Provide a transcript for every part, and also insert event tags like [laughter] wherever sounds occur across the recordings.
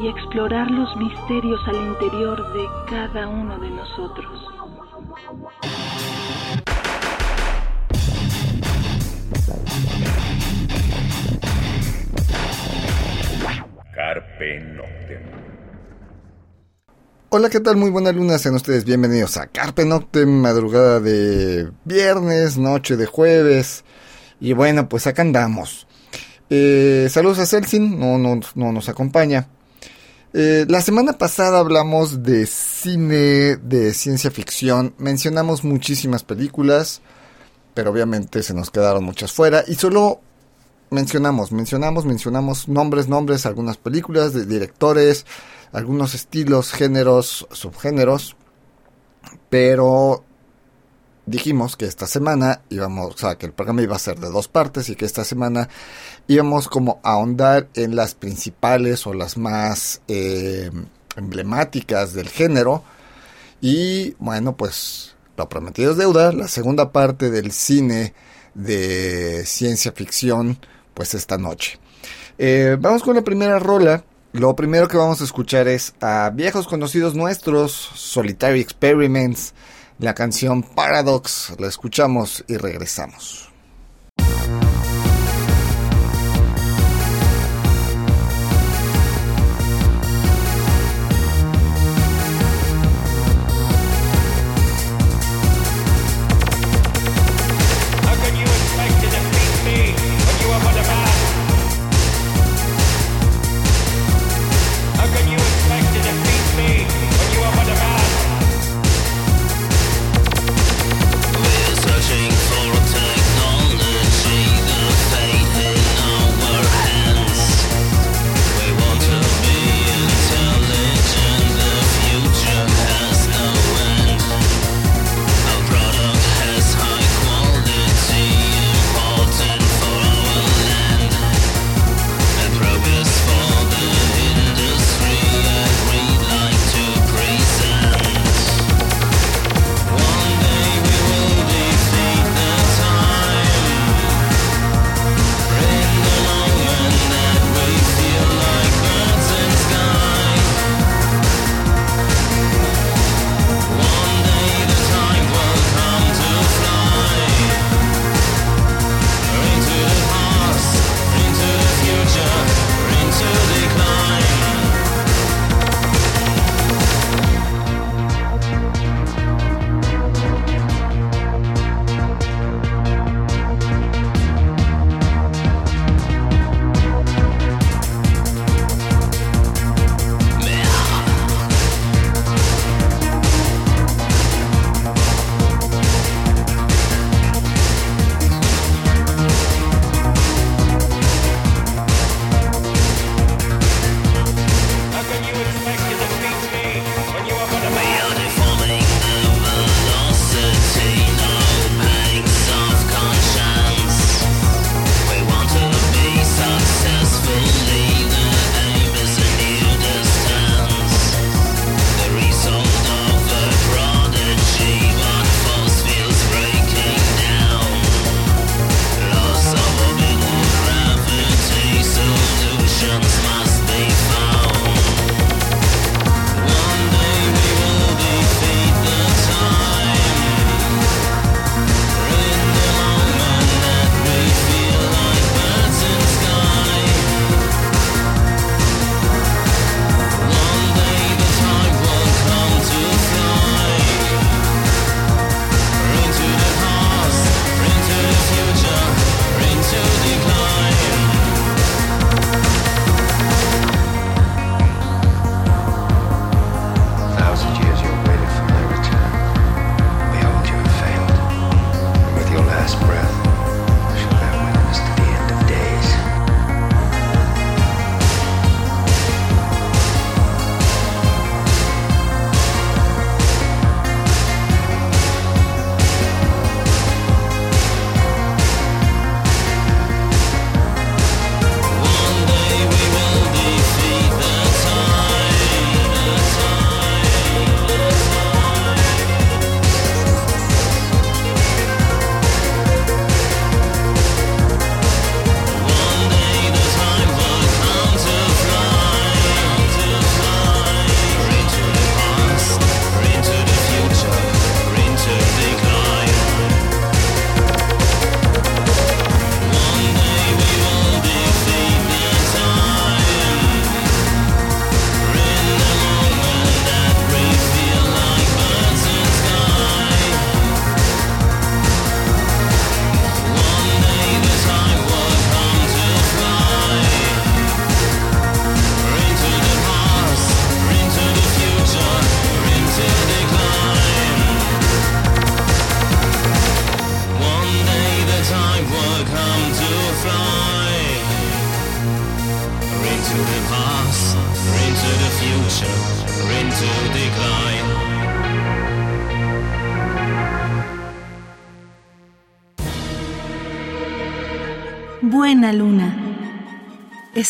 y explorar los misterios al interior de cada uno de nosotros. Carpe Noctem. Hola, ¿qué tal? Muy buena luna, sean ustedes bienvenidos a Carpe Noctem, madrugada de viernes, noche de jueves. Y bueno, pues acá andamos. Eh, saludos a Celsin, no, no, no nos acompaña. Eh, la semana pasada hablamos de cine, de ciencia ficción, mencionamos muchísimas películas, pero obviamente se nos quedaron muchas fuera. Y solo mencionamos, mencionamos, mencionamos nombres, nombres, algunas películas de directores, algunos estilos, géneros, subgéneros, pero dijimos que esta semana íbamos, o sea, que el programa iba a ser de dos partes y que esta semana íbamos como a ahondar en las principales o las más eh, emblemáticas del género. Y bueno, pues lo prometido es deuda, la segunda parte del cine de ciencia ficción, pues esta noche. Eh, vamos con la primera rola. Lo primero que vamos a escuchar es a viejos conocidos nuestros, Solitary Experiments, la canción Paradox. La escuchamos y regresamos.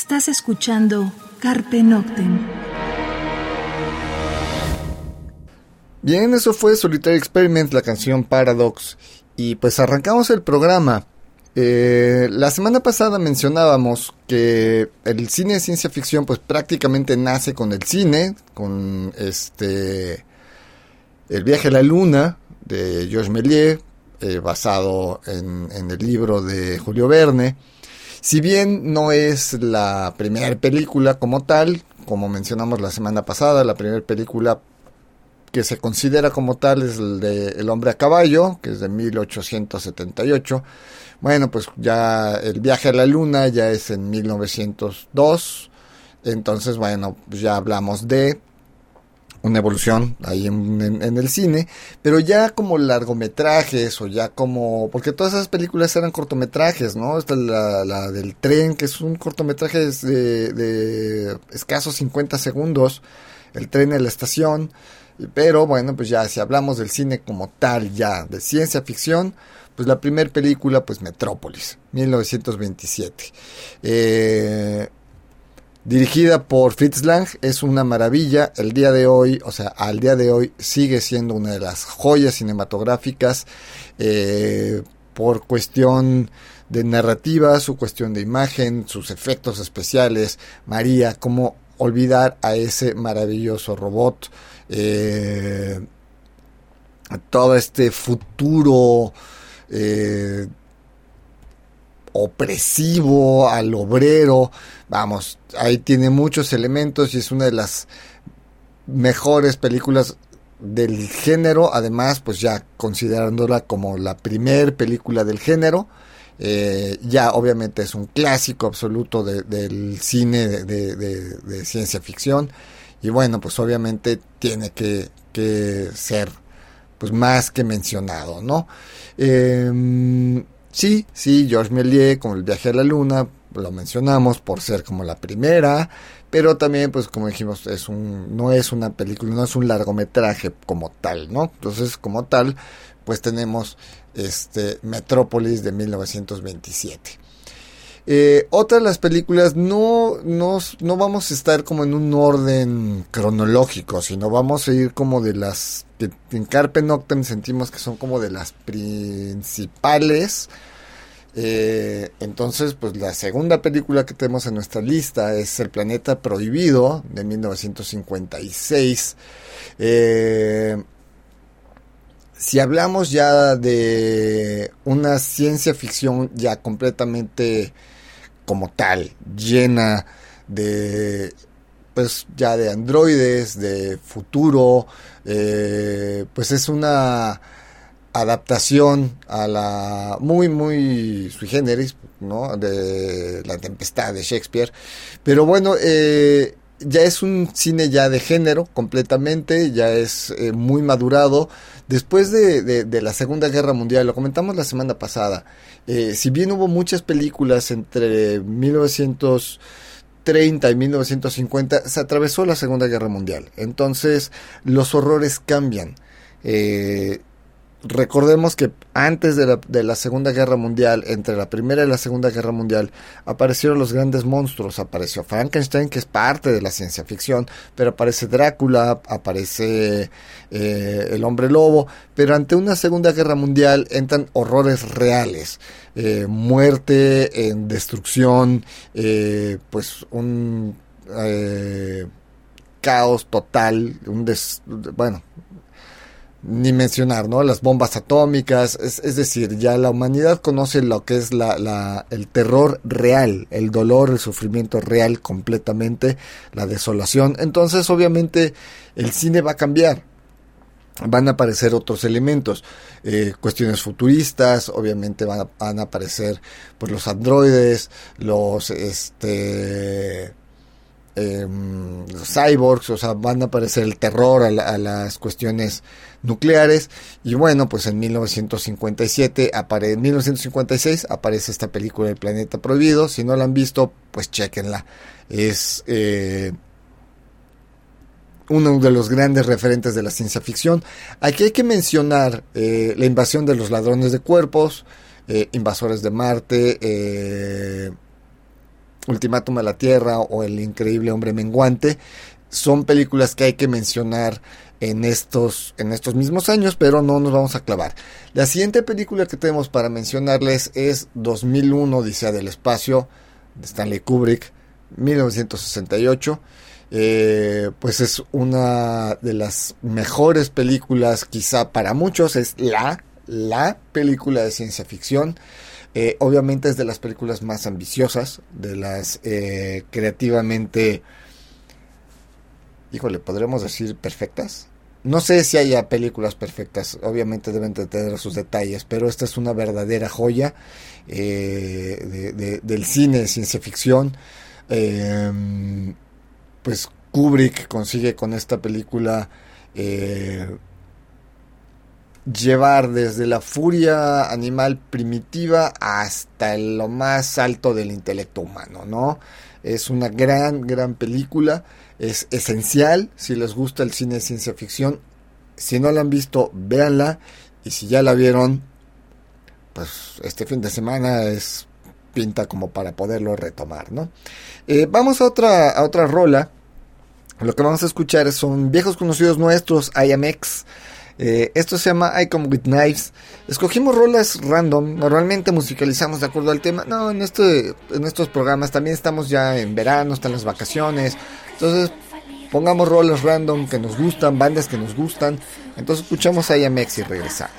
Estás escuchando Carpe Noctem. Bien, eso fue Solitary Experiment, la canción Paradox. Y pues arrancamos el programa. Eh, la semana pasada mencionábamos que el cine de ciencia ficción pues prácticamente nace con el cine, con este El viaje a la luna de Georges Méliès, eh, basado en, en, el libro de Julio Verne. Si bien no es la primera película como tal, como mencionamos la semana pasada, la primera película que se considera como tal es el de El hombre a caballo, que es de 1878. Bueno, pues ya el viaje a la luna ya es en 1902. Entonces, bueno, pues ya hablamos de una evolución ahí en, el cine, pero ya como largometrajes o ya como, porque todas esas películas eran cortometrajes, ¿no? Esta la, la del tren, que es un cortometraje de, de escasos 50 segundos, el tren en la estación, pero bueno, pues ya si hablamos del cine como tal, ya de ciencia ficción, pues la primera película, pues Metrópolis, 1927. Eh, dirigida por Fritz Lang, es una maravilla. El día de hoy, o sea, al día de hoy sigue siendo una de las joyas cinematográficas eh, por cuestión de narrativa, su cuestión de imagen, sus efectos especiales. María, cómo olvidar a ese maravilloso robot. Eh, todo este futuro eh, opresivo al obrero. Vamos, ahí tiene muchos elementos y es una de las mejores películas del género. Además, pues ya considerándola como la primer película del género. Eh, ya obviamente es un clásico absoluto del cine de, ciencia ficción. Y bueno, pues obviamente tiene que, que ser pues más que mencionado, ¿no? Eh, sí, sí, Georges Méliès con el viaje a la luna, lo mencionamos por ser como la primera, pero también, pues como dijimos, es un, no es una película, no es un largometraje como tal, ¿no? Entonces, como tal, pues tenemos este Metrópolis de 1927. Eh, otra de las películas no, no, no vamos a estar como en un orden cronológico, sino vamos a ir como de las que en Carpe Noctem sentimos que son como de las principales. Eh, entonces, pues la segunda película que tenemos en nuestra lista es El Planeta Prohibido de 1956. Eh, si hablamos ya de una ciencia ficción ya completamente como tal, llena de pues ya de androides, de futuro, eh, pues es una adaptación a la muy muy sui generis, ¿no? De la tempestad de Shakespeare, pero bueno, eh, ya es un cine ya de género completamente, ya es eh, muy madurado. Después de, de, la Segunda Guerra Mundial, lo comentamos la semana pasada, eh, si bien hubo muchas películas entre 1930 y 1950, se atravesó la Segunda Guerra Mundial. Entonces los horrores cambian. Eh, recordemos que antes de la, de la, Segunda Guerra Mundial, entre la Primera y la Segunda Guerra Mundial, aparecieron los grandes monstruos. Apareció Frankenstein, que es parte de la ciencia ficción, pero aparece Drácula, aparece eh, el hombre lobo, pero ante una Segunda Guerra Mundial entran horrores reales. Eh, muerte, en destrucción, eh, pues un caos total, un des, bueno, ni mencionar, ¿no? Las bombas atómicas, es, decir, ya la humanidad conoce lo que es la, la, el terror real, el dolor, el sufrimiento real completamente, la desolación. Entonces, obviamente, el cine va a cambiar. Van a aparecer otros elementos, eh, cuestiones futuristas, obviamente van a, van a aparecer pues los androides, los este Em, cyborgs, o sea, van a aparecer el terror a, las cuestiones nucleares. Y bueno, pues en 1957, apare en 1956 aparece esta película El Planeta Prohibido. Si no la han visto, pues chequenla. Es eh, uno de los grandes referentes de la ciencia ficción. Aquí hay que mencionar eh, la invasión de los ladrones de cuerpos. eh, Invasores de Marte, Ultimátum a la Tierra o El Increíble Hombre Menguante, son películas que hay que mencionar en estos, en estos mismos años, pero no nos vamos a clavar. La siguiente película que tenemos para mencionarles es 2001, Odisea del Espacio, de Stanley Kubrick, 1968. Eh, pues es una de las mejores películas, quizá para muchos, es la, la película de ciencia ficción. Eh, obviamente es de las películas más ambiciosas, de las eh, creativamente, híjole, podremos decir perfectas. No sé si haya películas perfectas, obviamente deben de tener sus detalles, pero esta es una verdadera joya del cine de ciencia ficción. pues Kubrick consigue con esta película eh, llevar desde la furia animal primitiva hasta lo más alto del intelecto humano, ¿no? Es una gran, gran película, es esencial si les gusta el cine de ciencia ficción. Si no la han visto, véanla y si ya la vieron, pues este fin de semana es pinta como para poderlo retomar, ¿no? Eh, vamos a otra, a otra rola. Lo que vamos a escuchar son viejos conocidos nuestros, IMX. Eh, esto se llama I Come With Knives. Escogimos rolas random. Normalmente musicalizamos de acuerdo al tema. No, en, este, en estos programas también estamos ya en verano, están las vacaciones. Entonces pongamos rolas random que nos gustan, bandas que nos gustan. Entonces escuchamos IMX y regresamos.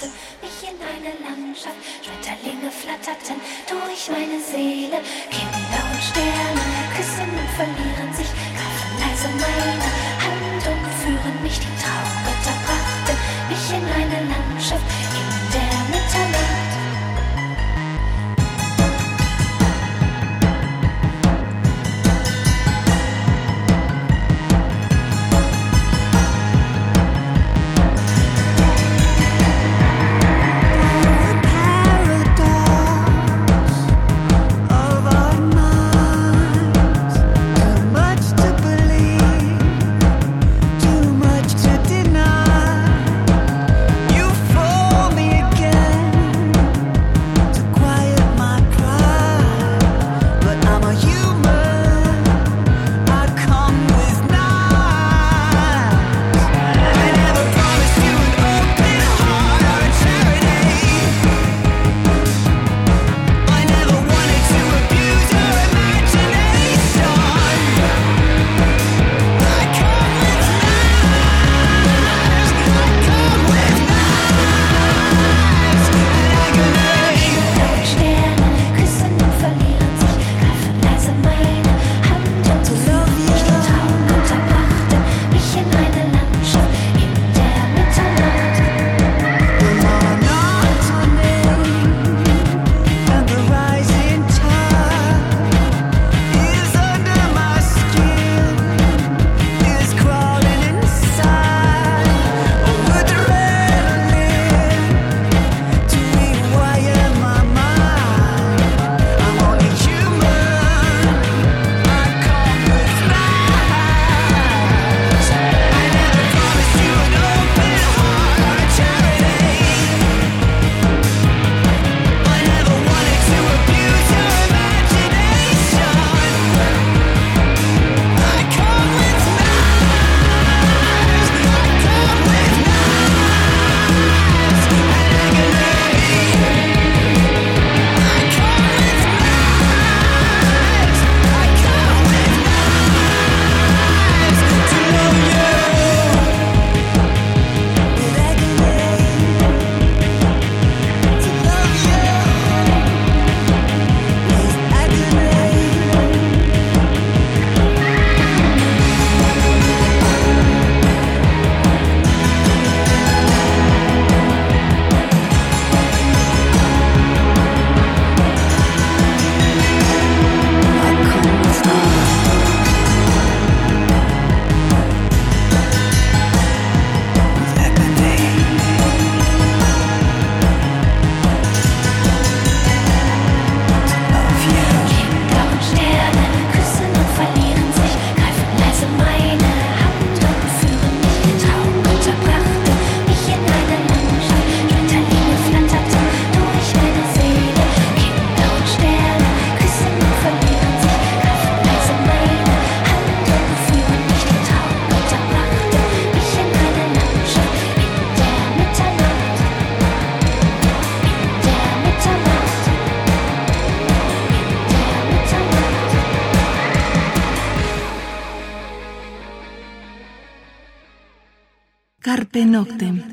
Carpe Noctem.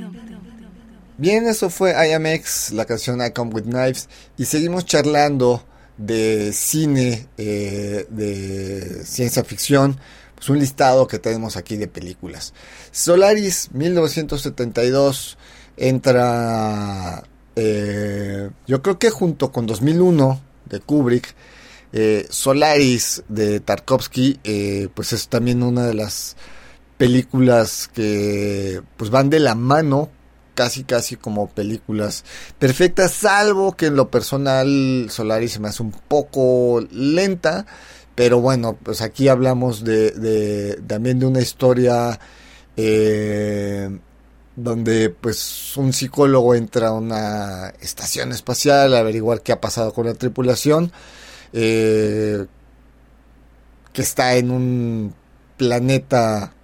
Bien, eso fue IMX, la canción I Come With Knives, y seguimos charlando de cine, eh, de ciencia ficción, pues un listado que tenemos aquí de películas. Solaris 1972 entra, eh, yo creo que junto con 2001 de Kubrick, eh, Solaris de Tarkovsky, pues es también una de las películas que pues van de la mano casi casi como películas perfectas, salvo que en lo personal Solaris se me hace un poco lenta, pero bueno, pues aquí hablamos de, también de una historia eh, donde pues un psicólogo entra a una estación espacial a averiguar qué ha pasado con la tripulación, eh, que está en un planeta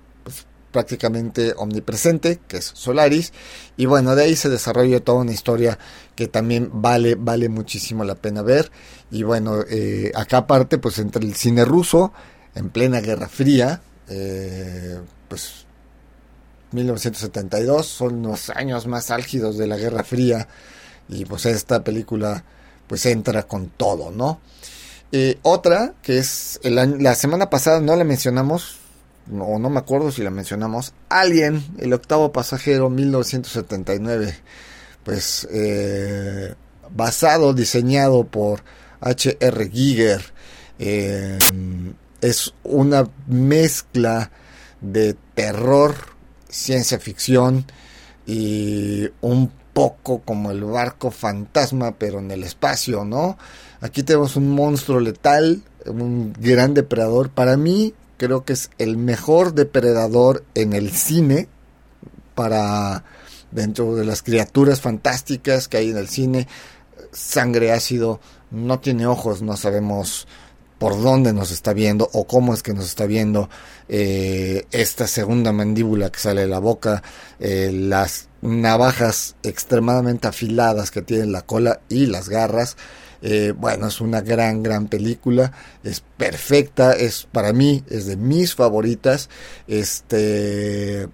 prácticamente omnipresente, que es Solaris, y bueno, de ahí se desarrolla toda una historia que también vale, vale muchísimo la pena ver, y bueno, eh, acá aparte, pues entre el cine ruso, en plena Guerra Fría, eh, pues 1972, son los años más álgidos de la Guerra Fría, y pues esta película pues entra con todo, ¿no? Eh, otra, que es el la semana pasada no la mencionamos, o no me acuerdo si la mencionamos, Alien, el octavo pasajero, 1979, pues eh, basado, diseñado por H.R. Giger, eh, es una mezcla de terror, ciencia ficción y un poco como el barco fantasma, pero en el espacio, ¿no? Aquí tenemos un monstruo letal, un gran depredador. Para mí, creo que es el mejor depredador en el cine para dentro de las criaturas fantásticas que hay en el cine. Sangre ácido no tiene ojos no sabemos por dónde nos está viendo o cómo es que nos está viendo eh, esta segunda mandíbula que sale de la boca eh, las navajas extremadamente afiladas que tiene la cola y las garras eh, bueno, es una gran, gran película. Es perfecta. Es para mí, es de mis favoritas. Este.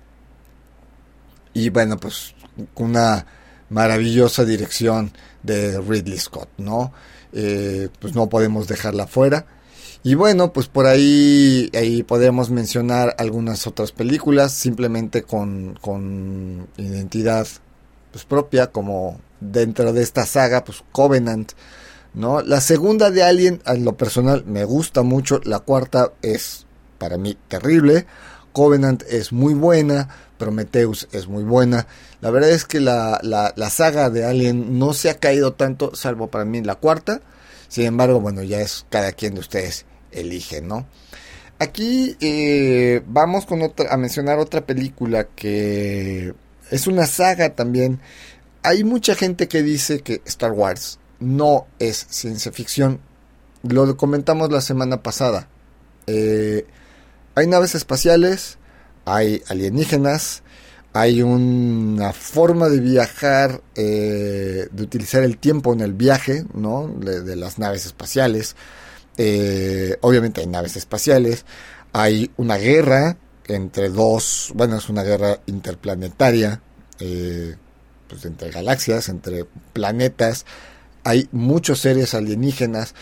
Y bueno, pues una maravillosa dirección de Ridley Scott, ¿no? Eh, pues no podemos dejarla fuera. Y bueno, pues por ahí, ahí podemos mencionar algunas otras películas, simplemente con, con identidad pues, propia, como dentro de esta saga, pues Covenant, ¿no? La segunda de Alien, en lo personal, me gusta mucho. La cuarta es, para mí, terrible. Covenant es muy buena. Prometheus es muy buena. La verdad es que la, la, saga de Alien no se ha caído tanto, salvo para mí la cuarta. Sin embargo, bueno, ya es cada quien de ustedes elige, ¿no? Aquí eh, vamos con otra, a mencionar otra película que es una saga también. Hay mucha gente que dice que Star Wars no es ciencia ficción. Lo comentamos la semana pasada. Eh, hay naves espaciales, hay alienígenas, hay una forma de viajar, eh, de utilizar el tiempo en el viaje, ¿no? De, las naves espaciales. Eh, obviamente hay naves espaciales. Hay una guerra entre dos, bueno, es una guerra interplanetaria, pues entre galaxias, entre planetas hay muchos seres alienígenas,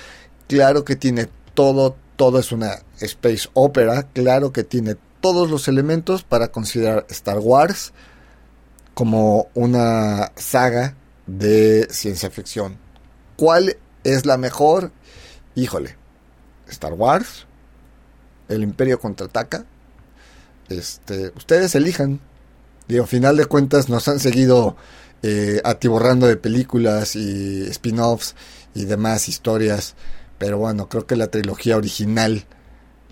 claro que tiene todo, todo es una space opera, claro que tiene todos los elementos para considerar Star Wars como una saga de ciencia ficción. ¿Cuál es la mejor? Híjole, Star Wars, El Imperio contraataca. Este, ustedes elijan. Al final de cuentas nos han seguido eh, atiborrando de películas y spin-offs y demás historias. Pero bueno, creo que la trilogía original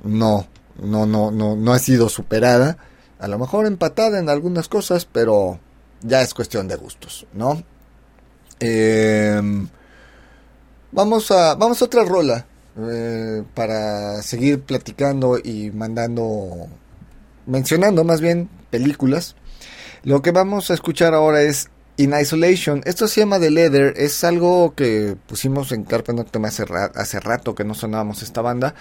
no, no, no, no, no ha sido superada. A lo mejor empatada en algunas cosas, pero ya es cuestión de gustos, ¿no? Em, vamos a vamos a otra rola eh, para seguir platicando y mandando mencionando más bien películas. Lo que vamos a escuchar ahora es In Isolation, esto se llama The Leather, es algo que pusimos en Carpe Noctem hace, hace rato que no sonábamos esta banda.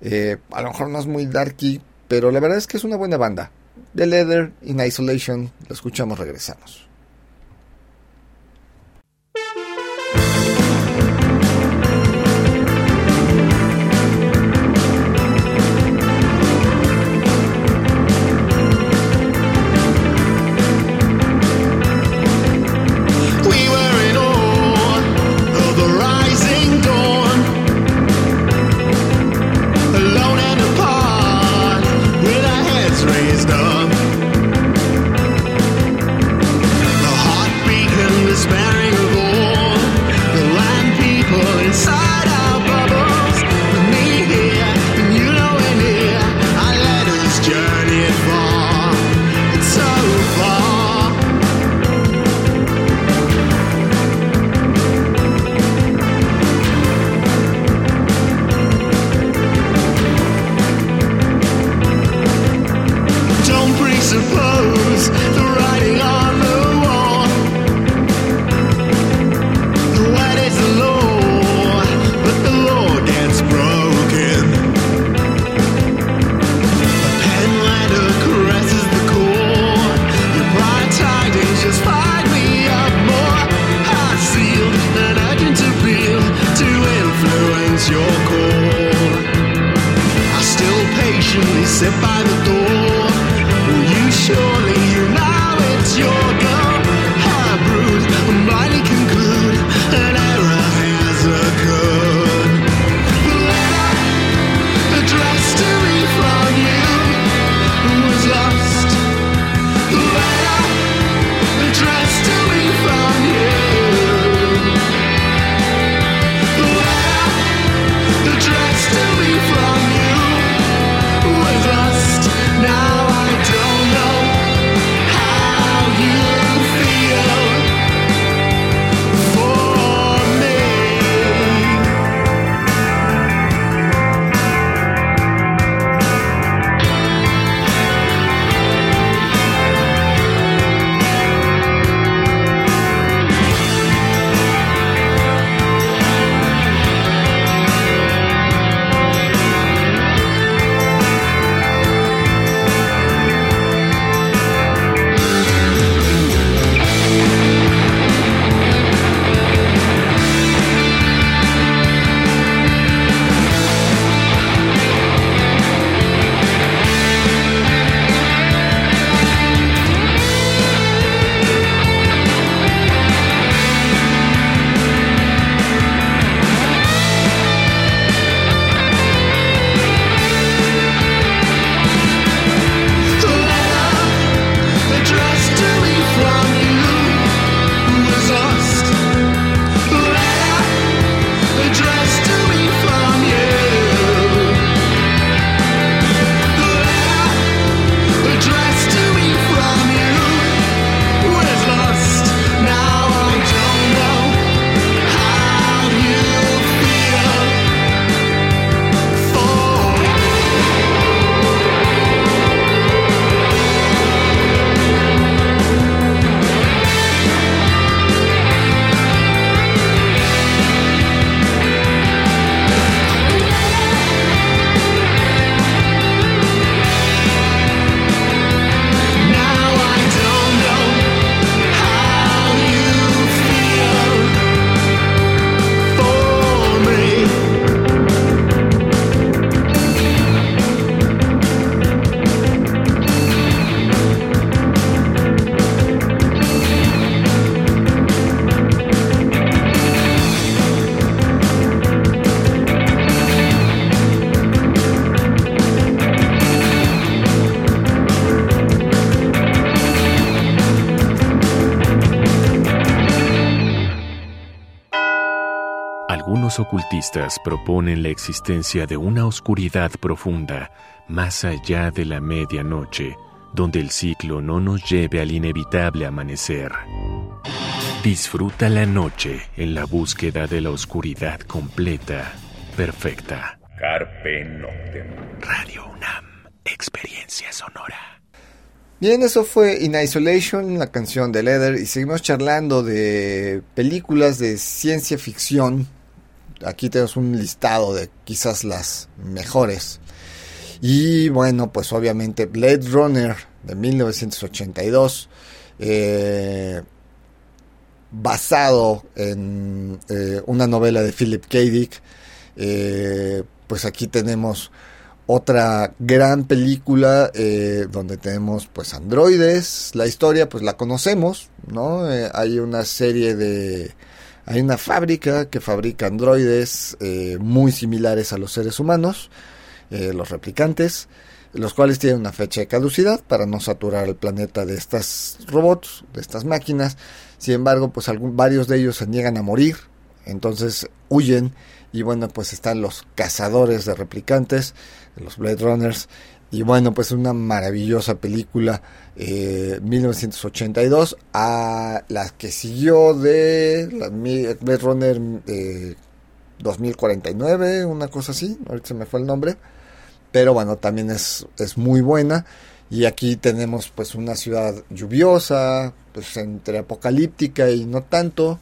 Eh, a lo mejor no es muy darky, pero la verdad es que es una buena banda. The Leather in Isolation. Lo escuchamos, regresamos. Ocultistas proponen la existencia de una oscuridad profunda más allá de la medianoche, donde el ciclo no nos lleve al inevitable amanecer. Disfruta la noche en la búsqueda de la oscuridad completa, perfecta. Carpe Noctem. Radio UNAM, experiencia sonora. Bien, eso fue In Isolation, la canción de Leather, y seguimos charlando de películas de ciencia ficción aquí tenemos un listado de quizás las mejores. Y bueno, pues obviamente Blade Runner de 1982, eh, basado en eh, una novela de Philip K. Dick. Eh, pues aquí tenemos otra gran película donde tenemos pues androides. La historia pues la conocemos, ¿no? hay una serie de... Hay una fábrica que fabrica androides muy similares a los seres humanos, los replicantes los cuales tienen una fecha de caducidad para no saturar el planeta de estas robots, de estas máquinas. Sin embargo, pues varios de ellos se niegan a morir, entonces huyen y bueno, pues están los cazadores de replicantes, los Blade Runners. Y bueno, pues una maravillosa película, eh, 1982, a la que siguió de la Blade Runner 2049, eh, una cosa así, ahorita se me fue el nombre pero bueno, también es, es muy buena. Y aquí tenemos pues una ciudad lluviosa, pues entre apocalíptica y no tanto.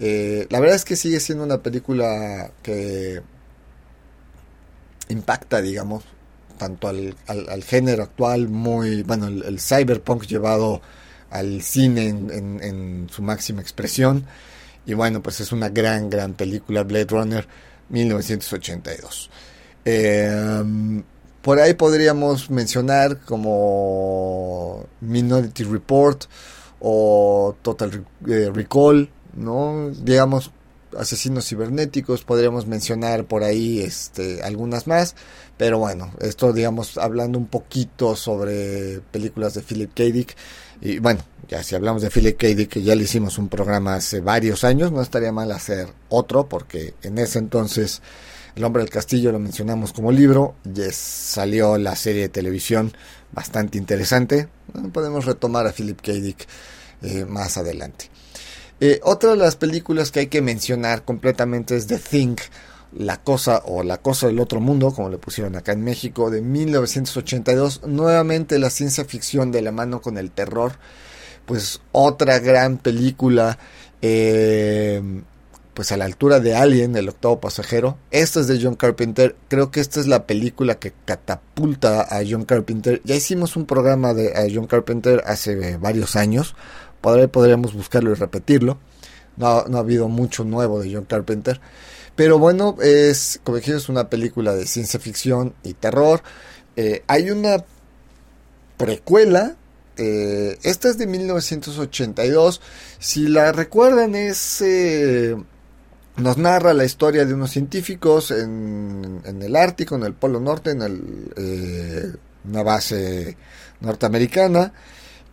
Eh, la verdad es que sigue siendo una película que impacta, digamos, tanto al, al, género actual, muy, bueno, el, cyberpunk llevado al cine en, su máxima expresión. Y bueno, pues es una gran, gran película, Blade Runner 1982. Eh, por ahí podríamos mencionar como Minority Report o Total eh, Recall, ¿no? Digamos, asesinos cibernéticos, podríamos mencionar por ahí este, algunas más, pero bueno, esto digamos hablando un poquito sobre películas de Philip K. Dick, y bueno, ya si hablamos de Philip K. Dick, que ya le hicimos un programa hace varios años, no estaría mal hacer otro, porque en ese entonces el hombre del castillo lo mencionamos como libro, ya salió la serie de televisión bastante interesante. podemos retomar a Philip K. Dick eh, más adelante. Eh, otra de las películas que hay que mencionar completamente es The Thing, La Cosa o La Cosa del Otro Mundo, como le pusieron acá en México, de 1982. Nuevamente la ciencia ficción de la mano con el terror. Pues otra gran película. Eh, pues a la altura de Alien, el octavo pasajero. Esta es de John Carpenter. Creo que esta es la película que catapulta a John Carpenter. Ya hicimos un programa de John Carpenter hace varios años. podríamos buscarlo y repetirlo. No, no, ha habido mucho nuevo de John Carpenter. Pero bueno, es, como dije, es una película de ciencia ficción y terror. Eh, hay una precuela eh, esta es de 1982. Si la recuerdan, es eh, nos narra la historia de unos científicos en, el Ártico, en el Polo Norte, en el, eh, una base norteamericana,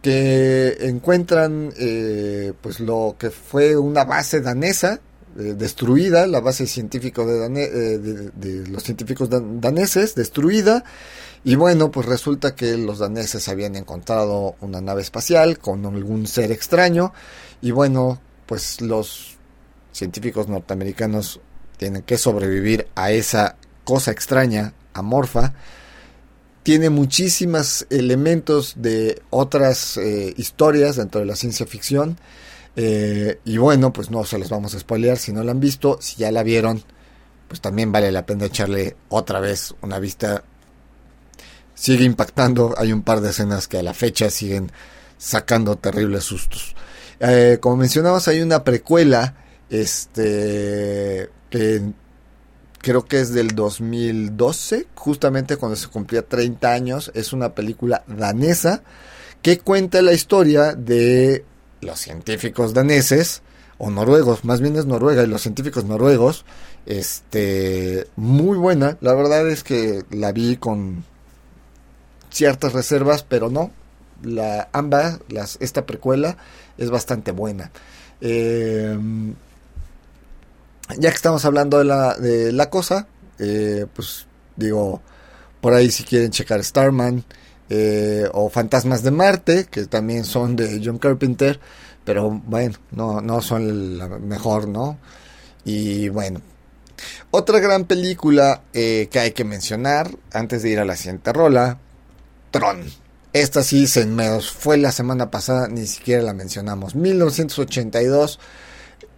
que encuentran eh, pues lo que fue una base danesa eh, destruida, la base científica de, de, los científicos daneses destruida, y bueno, pues resulta que los daneses habían encontrado una nave espacial con algún ser extraño, y bueno, pues los científicos norteamericanos tienen que sobrevivir a esa cosa extraña, amorfa, tiene muchísimos elementos de otras eh, historias dentro de la ciencia ficción. Eh, y bueno, pues no se los vamos a spoilear si no la han visto. Si ya la vieron, pues también vale la pena echarle otra vez una vista. Sigue impactando. Hay un par de escenas que a la fecha siguen sacando terribles sustos. Eh, como mencionabas, hay una precuela este que creo que es del 2012, justamente cuando se cumplía 30 años, es una película danesa que cuenta la historia de los científicos daneses o noruegos, más bien es Noruega y los científicos noruegos, este muy buena, la verdad es que la vi con ciertas reservas, pero no, la ambas las esta precuela es bastante buena. Eh, ya que estamos hablando de la, de la cosa, eh, pues digo, por ahí si quieren checar Starman eh, o Fantasmas de Marte, que también son de John Carpenter, pero bueno, no, no son la mejor, ¿no? Y bueno, otra gran película eh, que hay que mencionar antes de ir a la siguiente rola, Tron. Esta sí se me fue la semana pasada, ni siquiera la mencionamos. 1982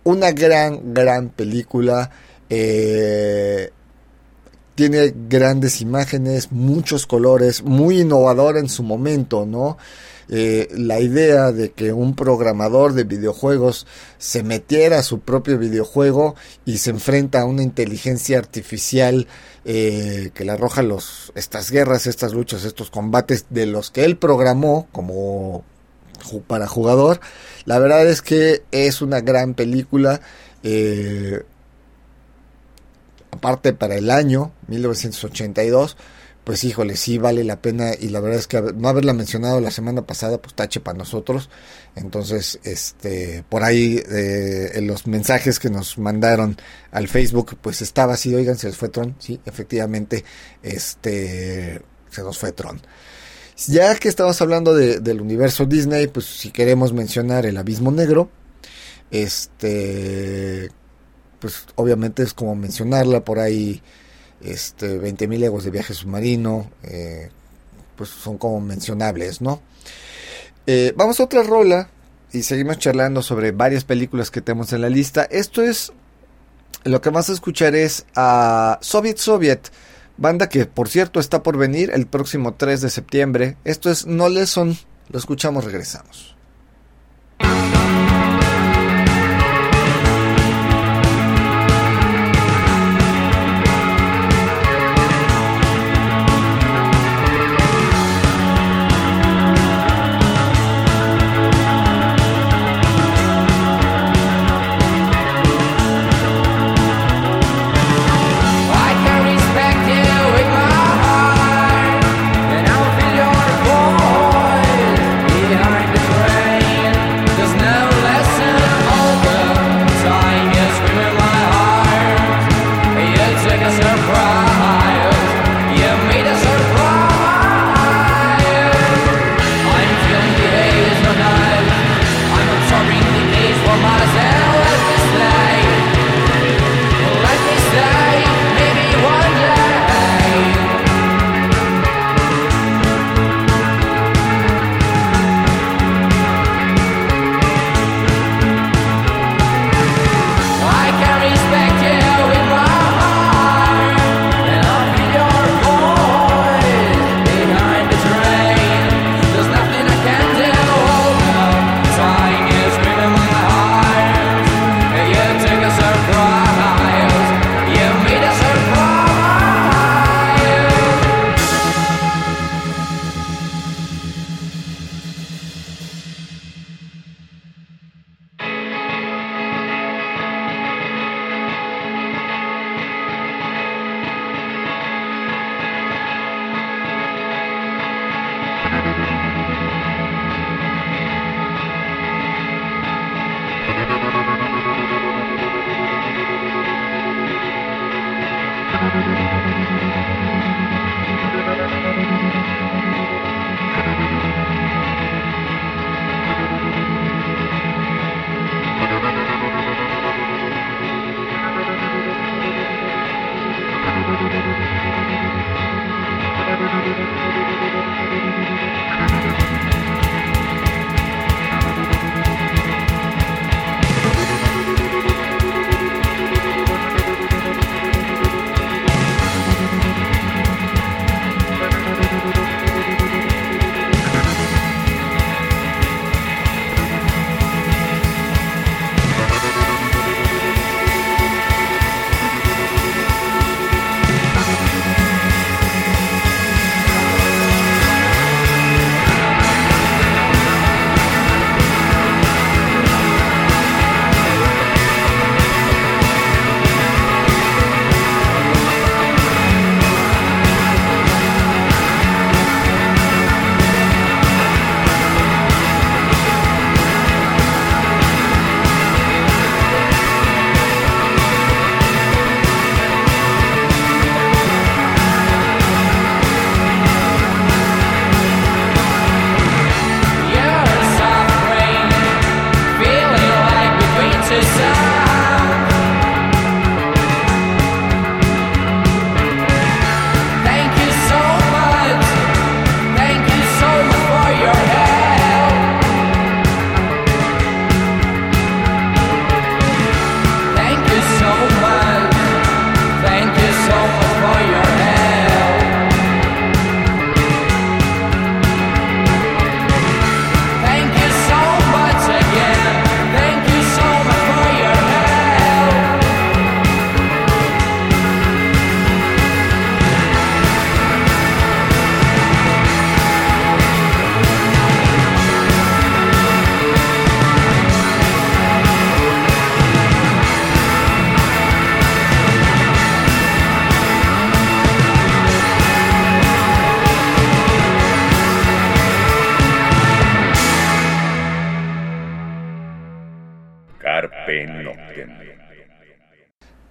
una gran, gran película. Eh, tiene grandes imágenes, muchos colores, muy innovador en su momento, ¿no? Eh, la idea de que un programador de videojuegos se metiera a su propio videojuego y se enfrenta a una inteligencia artificial eh, que le arroja los, estas guerras, estas luchas, estos combates de los que él programó como para jugador. La verdad es que es una gran película. Eh, aparte para el año 1982 pues híjole, sí vale la pena y la verdad es que no haberla mencionado la semana pasada, pues tache para nosotros. Entonces, este, por ahí eh, en los mensajes que nos mandaron al Facebook, pues estaba así, oigan, se les fue Tron, sí, efectivamente, este, se nos fue Tron. Ya que estamos hablando del universo Disney, pues si queremos mencionar el Abismo Negro, este, pues obviamente es como mencionarla por ahí este, 20.000 leguas de viaje submarino, eh, pues son como mencionables, ¿no? Eh, vamos a otra rola y seguimos charlando sobre varias películas que tenemos en la lista. Esto es, lo que vas a escuchar es a Soviet Soviet, banda que por cierto está por venir el próximo 3 de septiembre. Esto es No Lesson, lo escuchamos, regresamos.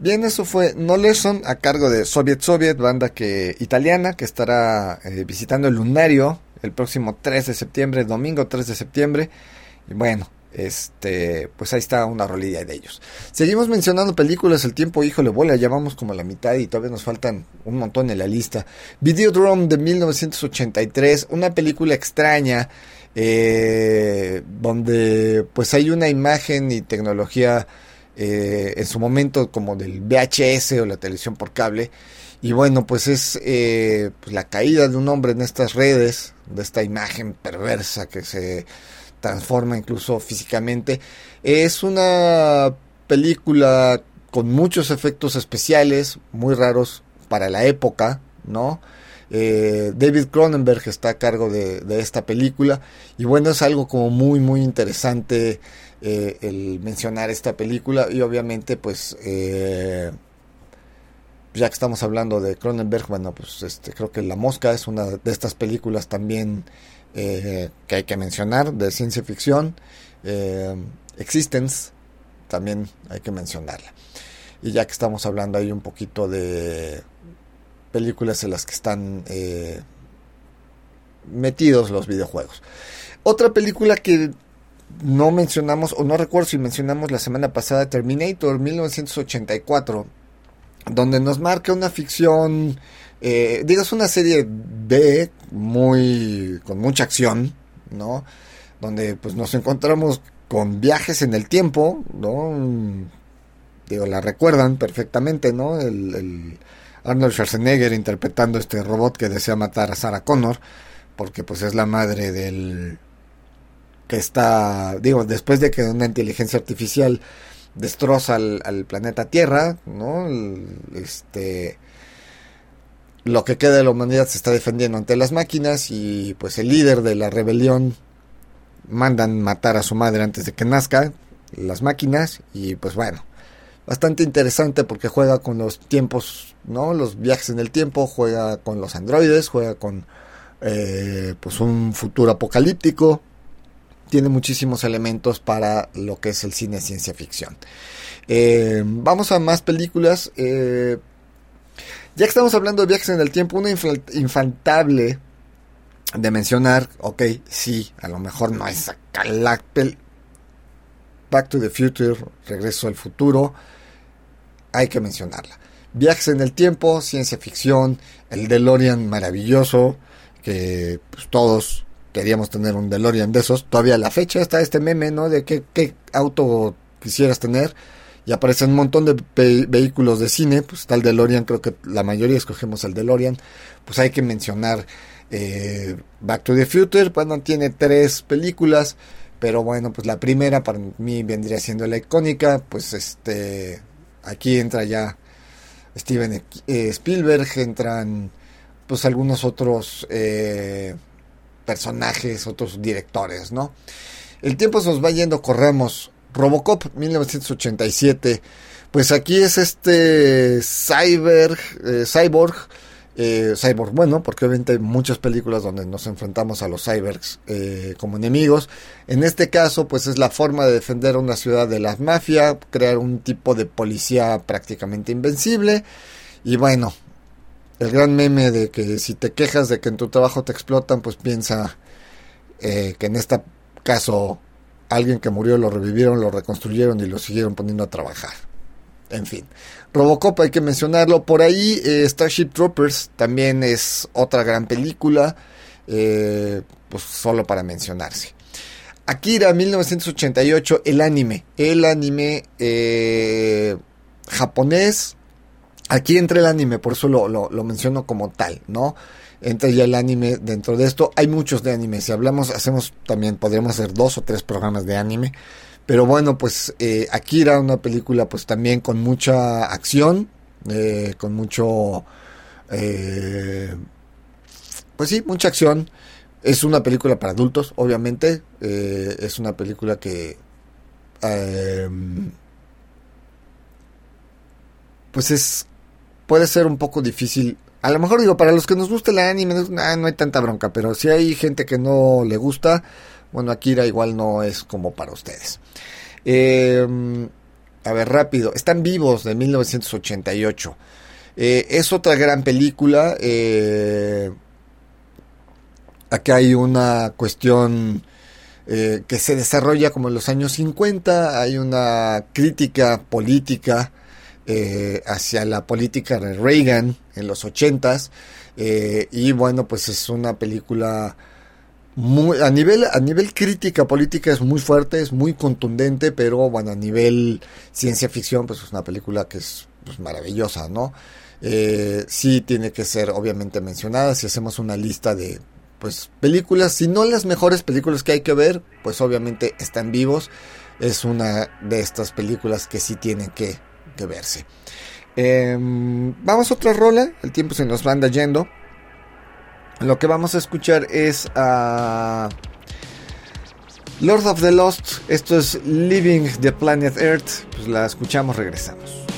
Bien, eso fue No Lesson a cargo de Soviet Soviet, banda que italiana que estará eh, visitando el lunario el próximo 3 de septiembre, domingo 3 de septiembre. Y bueno, este, pues ahí está una rolilla de ellos. Seguimos mencionando películas, el tiempo, híjole, bola, ya vamos como a la mitad y todavía nos faltan un montón en la lista. Videodrome de 1983, una película extraña, eh, donde pues hay una imagen y tecnología eh, en su momento como del VHS o la televisión por cable. Y bueno, pues es eh, pues la caída de un hombre en estas redes, de esta imagen perversa que se transforma incluso físicamente. Es una película con muchos efectos especiales, muy raros para la época, ¿no? Eh, David Cronenberg está a cargo de, esta película y bueno, es algo como muy, muy interesante eh, el mencionar esta película y obviamente pues... Eh, ya que estamos hablando de Cronenberg, bueno, pues este, creo que La Mosca es una de estas películas también eh, que hay que mencionar de ciencia ficción. Existence, también hay que mencionarla. Y ya que estamos hablando ahí un poquito de películas en las que están metidos los videojuegos. Otra película que no mencionamos, o no recuerdo si mencionamos la semana pasada, Terminator 1984, donde nos marca una ficción eh, digas una serie B muy con mucha acción, ¿no? Donde pues nos encontramos con viajes en el tiempo, ¿no? Digo, la recuerdan perfectamente, ¿no? El, Arnold Schwarzenegger interpretando este robot que desea matar a Sarah Connor, porque pues es la madre del que está, digo, después de que una inteligencia artificial destroza al, planeta Tierra, ¿no? este lo que queda de la humanidad se está defendiendo ante las máquinas y pues el líder de la rebelión mandan matar a su madre antes de que nazca las máquinas y pues bueno bastante interesante porque juega con los tiempos no los viajes en el tiempo juega con los androides juega con eh, pues un futuro apocalíptico tiene muchísimos elementos para lo que es el cine ciencia ficción eh, vamos a más películas eh, ya que estamos hablando de viajes en el tiempo, una infantable de mencionar, ok, sí, a lo mejor no es Back to the Future, Regreso al Futuro, hay que mencionarla. Viajes en el tiempo, ciencia ficción, el DeLorean maravilloso, que pues, todos queríamos tener un DeLorean de esos. Todavía la fecha está este meme, ¿no? De qué, qué auto quisieras tener. Y aparecen un montón de vehículos de cine, pues está el DeLorean, creo que la mayoría escogemos el DeLorean, pues hay que mencionar eh, Back to the Future, bueno, tiene tres películas, pero bueno, pues la primera para mí vendría siendo la icónica, pues este, aquí entra ya Steven eh, Spielberg, entran pues algunos otros eh, personajes, otros directores, ¿no? El tiempo se nos va yendo, corremos Robocop 1987. Pues aquí es este cyber, eh, cyborg, eh, cyborg bueno, porque obviamente hay muchas películas donde nos enfrentamos a los cyborgs eh, como enemigos. En este caso, pues es la forma de defender una ciudad de la mafia, crear un tipo de policía prácticamente invencible. Y bueno, el gran meme de que si te quejas de que en tu trabajo te explotan, pues piensa que en este caso alguien que murió lo revivieron, lo reconstruyeron y lo siguieron poniendo a trabajar. En fin, Robocop hay que mencionarlo. Por ahí eh, Starship Troopers también es otra gran película, eh, pues solo para mencionarse. Akira 1988, el anime, el anime eh, japonés. Aquí entra el anime, por eso lo, lo menciono como tal, ¿no? entra ya el anime dentro de esto. Hay muchos de anime. Si hablamos, hacemos también, podríamos hacer dos o tres programas de anime. Pero bueno, pues eh, Akira, una película pues también con mucha acción, eh, con mucho... Eh, pues sí, mucha acción. Es una película para adultos, obviamente. Eh, es una película que... pues es... Puede ser un poco difícil a lo mejor digo, para los que nos gusta el anime, no, hay tanta bronca, pero si hay gente que no le gusta, bueno, Akira igual no es como para ustedes. Eh, a ver, rápido. Están vivos de 1988. Eh, es otra gran película. Eh, hay una cuestión eh, que se desarrolla como en los años 50. Hay una crítica política hacia la política de Reagan en los 80s. y bueno, pues es una película a nivel a nivel crítica política es muy fuerte, es muy contundente, pero bueno, a nivel ciencia ficción pues es una película que es pues, maravillosa, ¿no? Eh, sí tiene que ser obviamente mencionada, si hacemos una lista de pues películas, si no las mejores películas que hay que ver, pues obviamente están vivos, es una de estas películas que sí tienen que, verse. Em, vamos a otra rola, el tiempo se nos va yendo. Lo que vamos a escuchar es a Lord of the Lost. Esto es Living the Planet Earth. Pues la escuchamos, regresamos.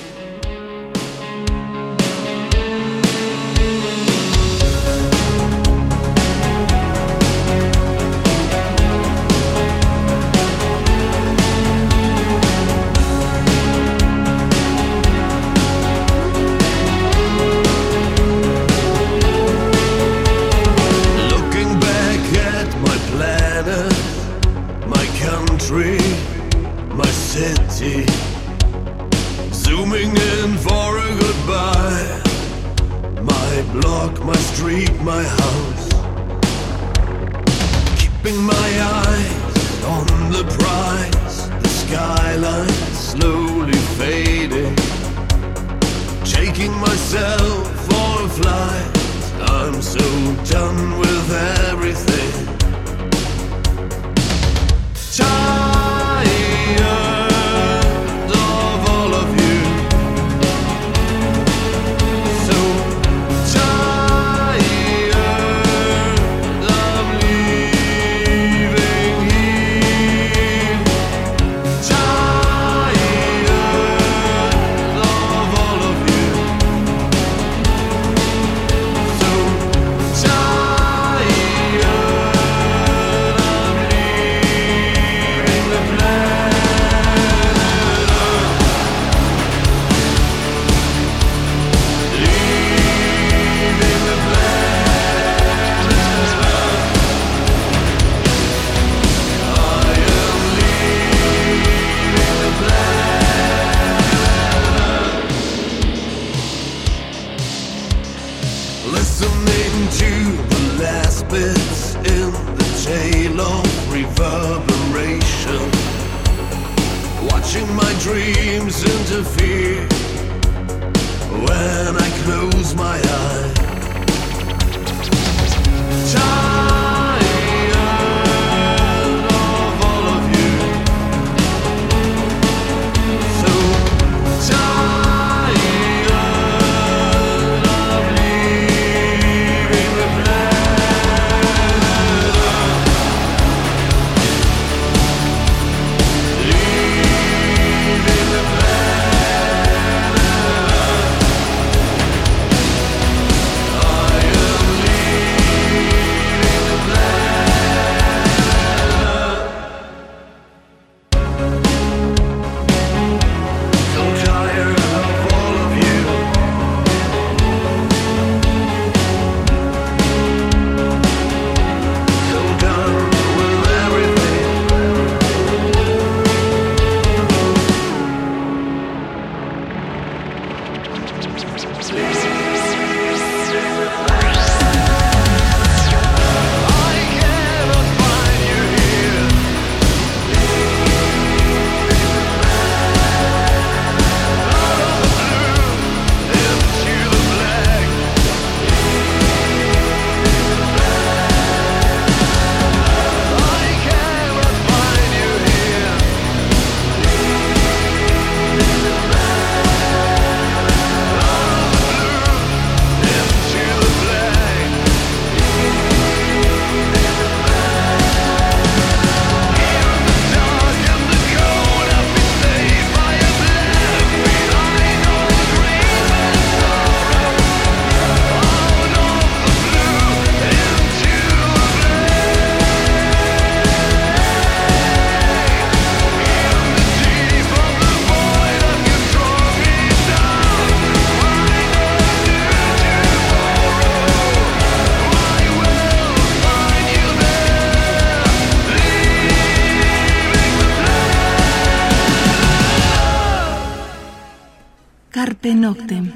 Noctem.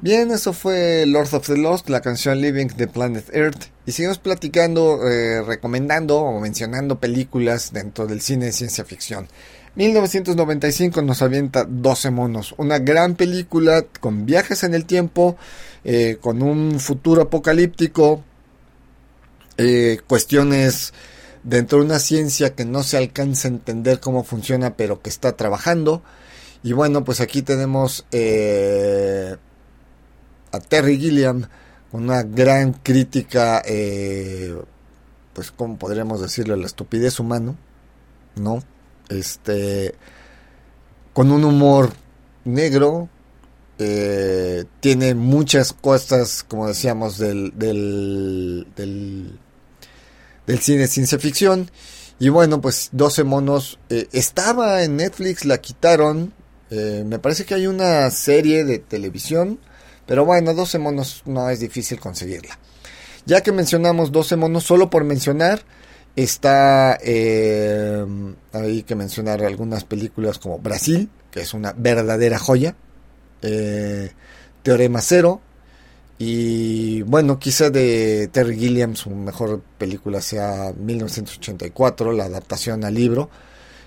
Bien, eso fue Lord of the Lost, la canción Living the Planet Earth. Y seguimos platicando, eh, recomendando o mencionando películas dentro del cine de ciencia ficción. 1995 nos avienta 12 monos, una gran película con viajes en el tiempo, eh, con un futuro apocalíptico, eh, cuestiones dentro de una ciencia que no se alcanza a entender cómo funciona, pero que está trabajando. Y bueno, pues aquí tenemos eh, a Terry Gilliam con una gran crítica, eh, pues como podríamos decirlo, la estupidez humano, ¿no? Este, con un humor negro, eh, tiene muchas cosas, como decíamos, del, del, del, cine ciencia ficción. Y bueno, pues 12 monos eh, estaba en Netflix, la quitaron. Me parece que hay una serie de televisión pero bueno, 12 monos no es difícil conseguirla. Ya que mencionamos 12 monos, solo por mencionar, está eh, hay que mencionar algunas películas como Brasil, que es una verdadera joya, eh, Teorema Cero, y bueno, quizá de Terry Gilliam su mejor película sea 1984, la adaptación al libro.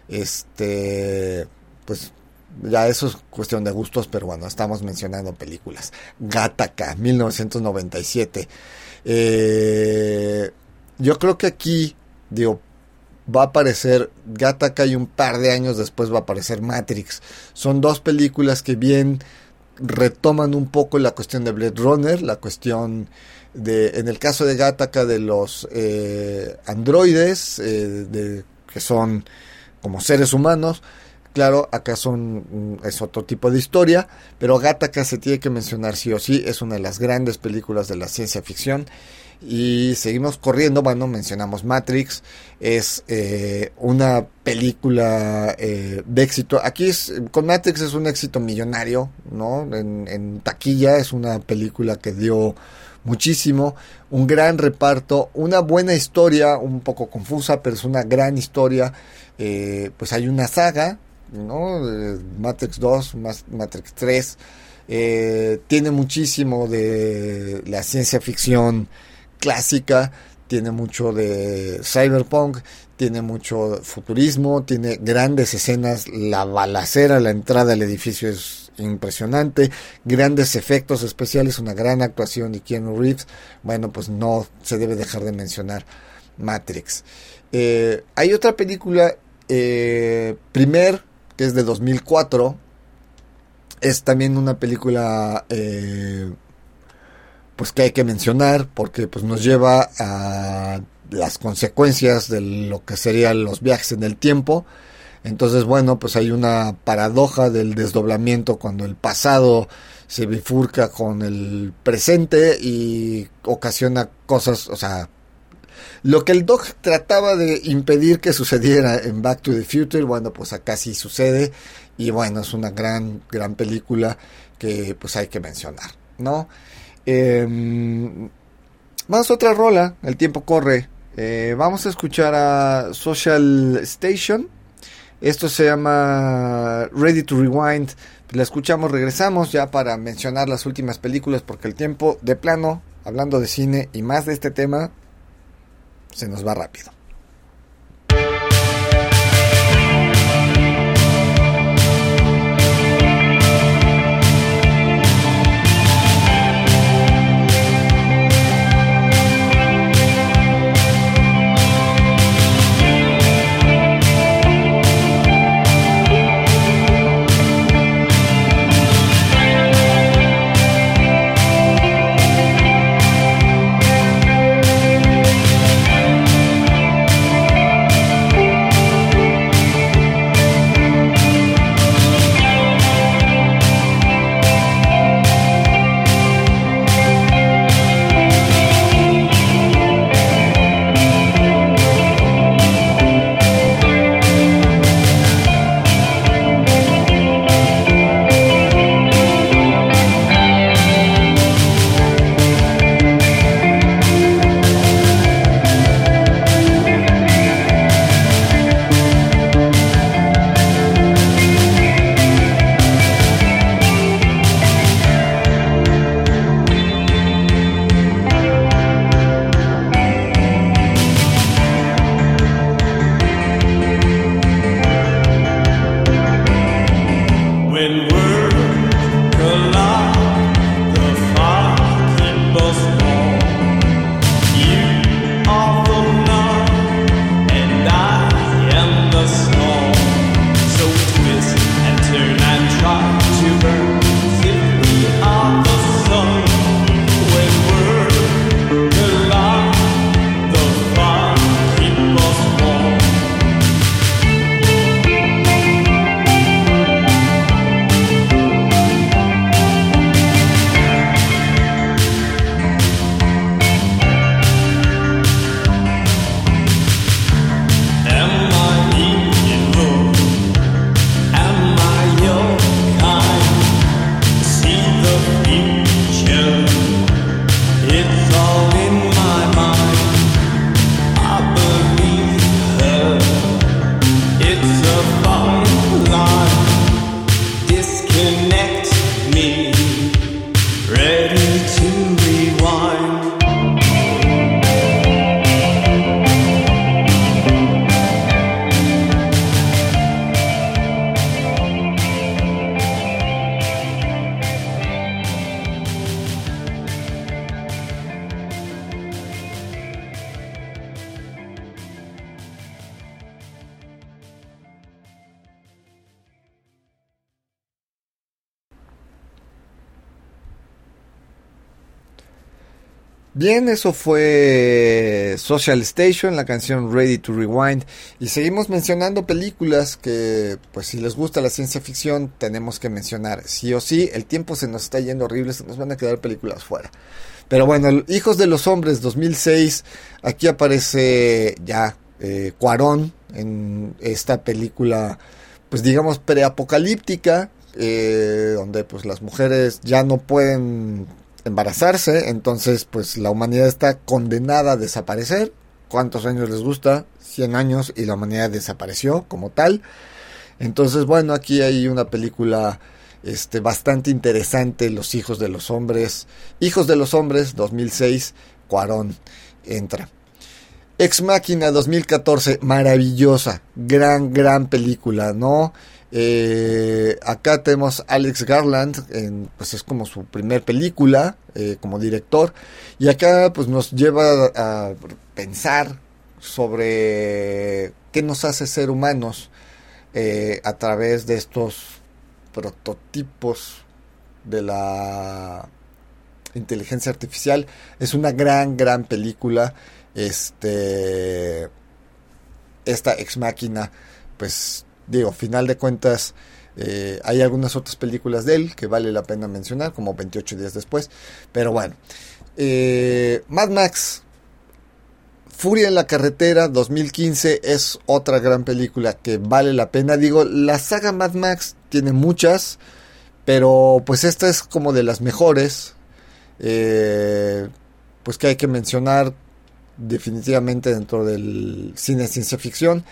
Este, pues ya eso es cuestión de gustos, pero bueno, estamos mencionando películas. Gattaca, 1997. Eh, yo creo que aquí, digo, va a aparecer Gattaca y un par de años después va a aparecer Matrix. Son dos películas que bien retoman un poco la cuestión de Blade Runner, la cuestión de, en el caso de Gattaca, de los eh, androides, eh, que son como seres humanos, Claro, acá son, mm, es otro tipo de historia, pero Gattaca se tiene que mencionar sí o sí, es una de las grandes películas de la ciencia ficción. Y seguimos corriendo, bueno, mencionamos Matrix, es eh, una película eh, de éxito. Aquí es, con Matrix es un éxito millonario, ¿no? En, en taquilla es una película que dio muchísimo, un gran reparto, una buena historia, un poco confusa, pero es una gran historia. Eh, pues hay una saga ¿no? Matrix 2, Matrix 3, eh, tiene muchísimo de la ciencia ficción clásica, tiene mucho de cyberpunk, tiene mucho futurismo, tiene grandes escenas, la balacera, la entrada al edificio es impresionante, grandes efectos especiales, una gran actuación de Keanu Reeves, bueno, pues no se debe dejar de mencionar Matrix. Eh, hay otra película, eh, primer que es de 2004. Es también una película eh, pues que hay que mencionar porque pues nos lleva a las consecuencias de lo que serían los viajes en el tiempo. Entonces, bueno, pues hay una paradoja del desdoblamiento cuando el pasado se bifurca con el presente y ocasiona cosas, o sea, lo que el Doc trataba de impedir que sucediera en Back to the Future, bueno, pues acá sí sucede. Y bueno, es una gran, gran película que pues hay que mencionar, ¿no? Vamos a otra rola, el tiempo corre. Eh, vamos a escuchar a Social Station. Esto se llama Ready to Rewind. La escuchamos, regresamos ya para mencionar las últimas películas porque el tiempo de plano, hablando de cine y más de este tema, se nos va rápido. Bien, eso fue Social Station, la canción Ready to Rewind. Y seguimos mencionando películas que, pues si les gusta la ciencia ficción, tenemos que mencionar. Sí o sí, el tiempo se nos está yendo horrible, se nos van a quedar películas fuera. Pero bueno, Hijos de los Hombres 2006, aquí aparece ya eh, Cuarón en esta película, pues digamos preapocalíptica, eh, donde pues las mujeres ya no pueden embarazarse, entonces pues la humanidad está condenada a desaparecer. ¿Cuántos años les gusta? 100 años y la humanidad desapareció como tal. Entonces, bueno, aquí hay una película este bastante interesante, Los hijos de los hombres. Hijos de los hombres 2006, Cuarón entra. Ex Máquina 2014, maravillosa, gran gran película, ¿no? Eh, acá tenemos Alex Garland, pues es como su primer película eh, como director, y acá pues nos lleva a pensar sobre qué nos hace ser humanos eh, a través de estos prototipos de la inteligencia artificial. Es una gran, gran película. Este, esta ex máquina, pues digo, final de cuentas, eh, hay algunas otras películas de él que vale la pena mencionar, como 28 días después. Pero bueno, eh, Mad Max, Furia en la carretera 2015 es otra gran película que vale la pena. Digo, la saga Mad Max tiene muchas, pero pues esta es como de las mejores. Eh, pues que hay que mencionar definitivamente dentro del cine ciencia ficción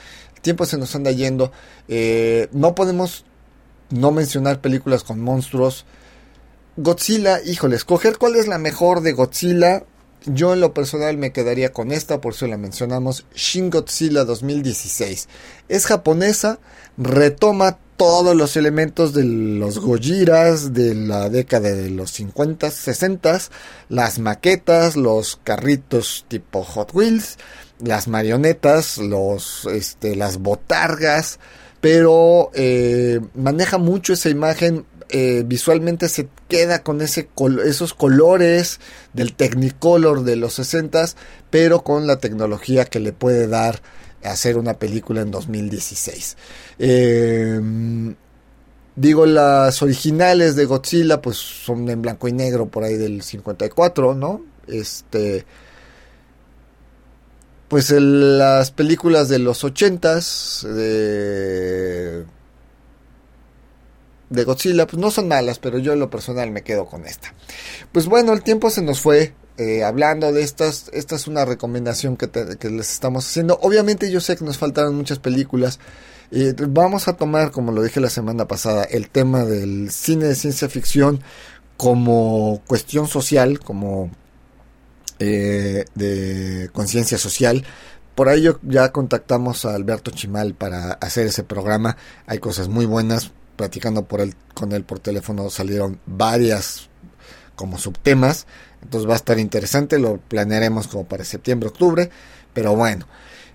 tiempo se nos anda yendo. Eh, no podemos no mencionar películas con monstruos. Godzilla, híjole, escoger cuál es la mejor de Godzilla. Yo en lo personal me quedaría con esta, por eso la mencionamos, Shin Godzilla 2016. Es japonesa, retoma todos los elementos de los Gojiras de la década de los 50, 60, las maquetas, los carritos tipo Hot Wheels, las marionetas, los, este, las botargas, pero eh, maneja mucho esa imagen. Eh, visualmente se queda con ese esos colores del Technicolor de los 60 pero con la tecnología que le puede dar hacer una película en 2016. Em, digo, las originales de Godzilla, pues son en blanco y negro por ahí del 54, ¿no? Este pues las películas de los ochentas de, de Godzilla, pues no son malas, pero yo en lo personal me quedo con esta. Pues bueno, el tiempo se nos fue. Eh, hablando de estas, esta es una recomendación que, les estamos haciendo. Obviamente yo sé que nos faltaron muchas películas. Vamos a tomar, como lo dije la semana pasada, el tema del cine de ciencia ficción como cuestión social, como eh, de conciencia social. Por ello ya contactamos a Alberto Chimal para hacer ese programa. Hay cosas muy buenas. Platicando por él, con él por teléfono salieron varias como subtemas. Entonces va a estar interesante. Lo planearemos como para septiembre, octubre. Pero bueno,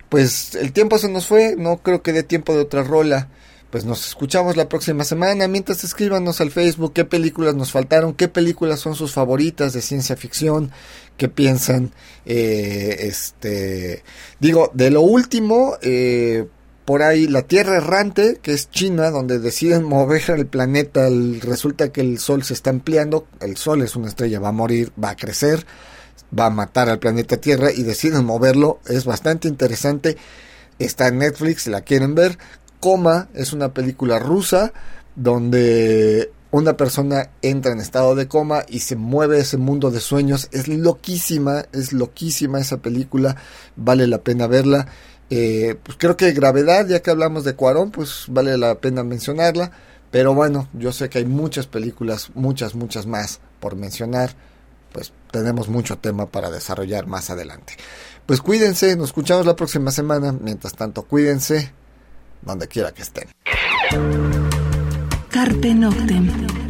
pues el tiempo se nos fue. No creo que dé tiempo de otra rola pues nos escuchamos la próxima semana. Mientras escríbanos al Facebook qué películas nos faltaron, qué películas son sus favoritas de ciencia ficción, qué piensan. Eh, este, digo, de lo último, eh, por ahí la Tierra Errante, que es China, donde deciden [laughs] mover el planeta, resulta que el Sol se está ampliando, el Sol es una estrella, va a morir, va a crecer, va a matar al planeta Tierra y deciden moverlo, es bastante interesante, está en Netflix, la quieren ver, Coma es una película rusa donde una persona entra en estado de coma y se mueve ese mundo de sueños. Es loquísima, es loquísima esa película, vale la pena verla. Eh, pues creo que Gravedad, ya que hablamos de Cuarón, pues vale la pena mencionarla. Pero bueno, yo sé que hay muchas películas, muchas, muchas más por mencionar. Pues tenemos mucho tema para desarrollar más adelante. Pues cuídense, nos escuchamos la próxima semana. Mientras tanto, cuídense donde quiera que estén. Carpe Noctem.